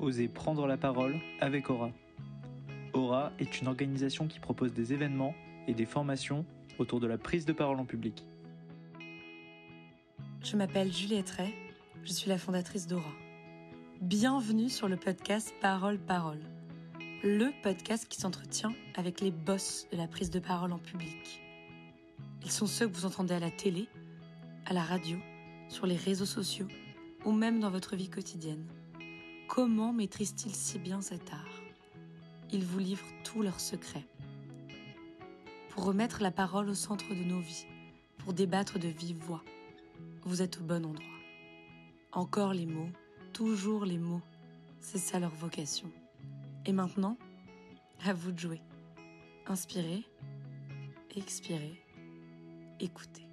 Osez prendre la parole avec Aura. Aura est une organisation qui propose des événements et des formations autour de la prise de parole en public. Je m'appelle Juliette Ray, je suis la fondatrice d'Aura. Bienvenue sur le podcast Parole Parole, le podcast qui s'entretient avec les boss de la prise de parole en public. Ils sont ceux que vous entendez à la télé, à la radio, sur les réseaux sociaux ou même dans votre vie quotidienne. Comment maîtrisent-ils si bien cet art? Ils vous livrent tous leurs secrets. Pour remettre la parole au centre de nos vies, pour débattre de vive voix, vous êtes au bon endroit. Encore les mots, toujours les mots, c'est ça leur vocation. Et maintenant, à vous de jouer. Inspirez, expirez, écoutez.